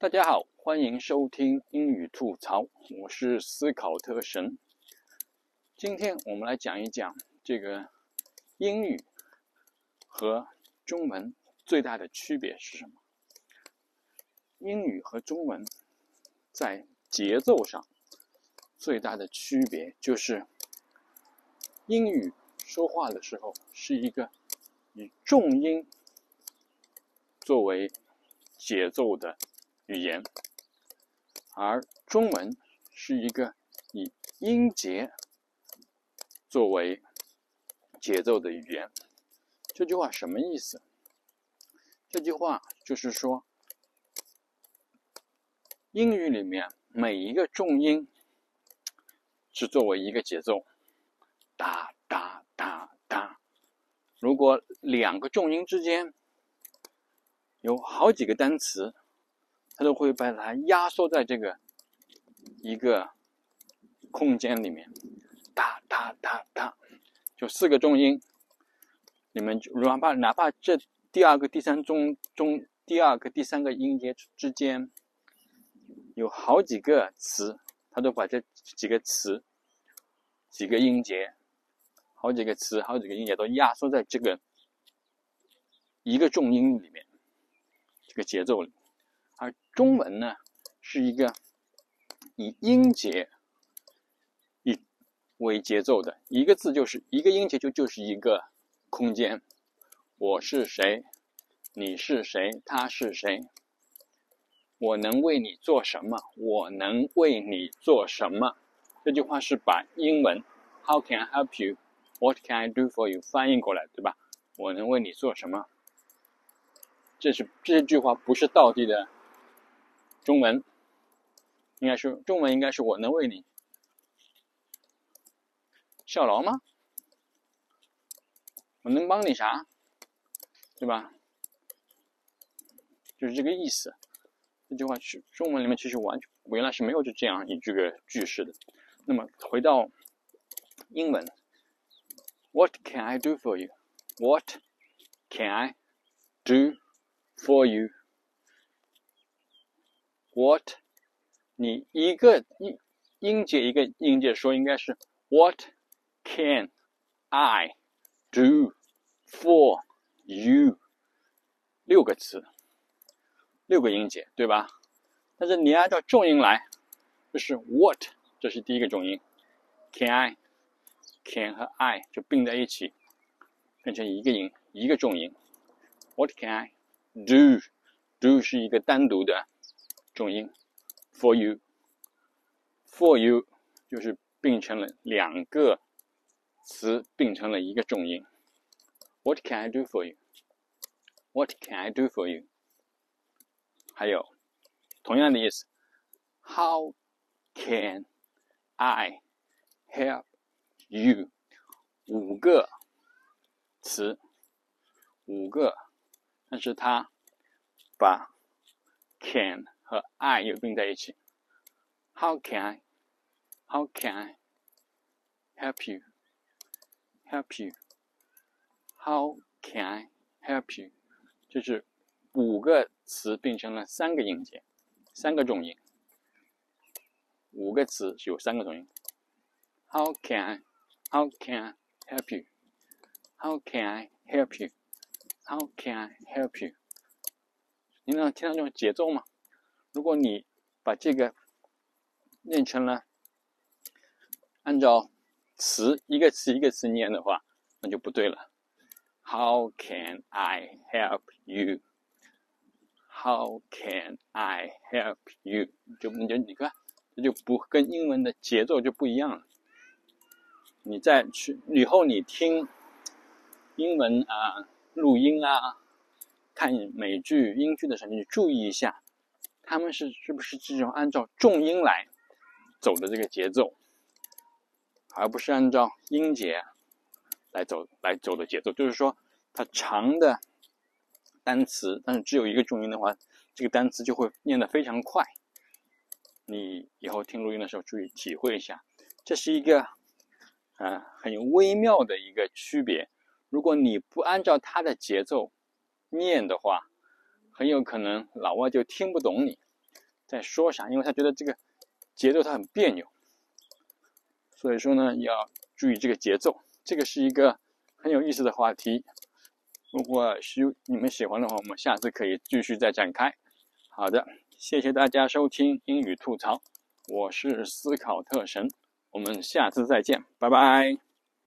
大家好，欢迎收听英语吐槽，我是思考特神。今天我们来讲一讲这个英语和中文最大的区别是什么？英语和中文在节奏上最大的区别就是，英语说话的时候是一个以重音作为节奏的。语言，而中文是一个以音节作为节奏的语言。这句话什么意思？这句话就是说，英语里面每一个重音是作为一个节奏，哒哒哒哒。如果两个重音之间有好几个单词。它都会把它压缩在这个一个空间里面，哒哒哒哒，就四个重音，你们就哪怕哪怕这第二个、第三中中第二个、第三个音节之间有好几个词，它都把这几个词、几个音节、好几个词、好几个音节都压缩在这个一个重音里面，这个节奏里。而中文呢，是一个以音节以为节奏的，一个字就是一个音节，就就是一个空间。我是谁？你是谁？他是谁？我能为你做什么？我能为你做什么？这句话是把英文 “How can I help you? What can I do for you?” 翻译过来，对吧？我能为你做什么？这是这句话不是倒地的。中文应该是中文，应该是我能为你效劳吗？我能帮你啥？对吧？就是这个意思。这句话是中文里面其实完全原来是没有就这样一句个句式的。那么回到英文，What can I do for you? What can I do for you? What？你一个音音节一个音节说应该是 What can I do for you？六个词，六个音节，对吧？但是你按照重音来，就是 What，这是第一个重音，Can I？Can 和 I 就并在一起，变成一个音，一个重音。What can I do？Do 是一个单独的。重音，for you，for you 就是并成了两个词，并成了一个重音。What can I do for you？What can I do for you？还有同样的意思，How can I help you？五个词，五个，但是它把 can 和 I 又并在一起。How can I? How can I help you? Help you? How can I help you? 就是五个词变成了三个音节，三个重音。五个词有三个重音。How can I? How can I help you? How can I help you? How can I help you? 你能听到这种节奏吗？如果你把这个念成了按照词一个词一个词念的话，那就不对了。How can I help you? How can I help you? 就你就你看，这就不跟英文的节奏就不一样了。你再去以后你听英文啊录音啊，看美剧英剧的时候，你注意一下。他们是是不是这种按照重音来走的这个节奏，而不是按照音节来走来走的节奏？就是说，它长的单词，但是只有一个重音的话，这个单词就会念得非常快。你以后听录音的时候注意体会一下，这是一个啊很微妙的一个区别。如果你不按照它的节奏念的话，很有可能老外就听不懂你。在说啥，因为他觉得这个节奏他很别扭，所以说呢要注意这个节奏。这个是一个很有意思的话题，如果是你们喜欢的话，我们下次可以继续再展开。好的，谢谢大家收听英语吐槽，我是思考特神，我们下次再见，拜拜。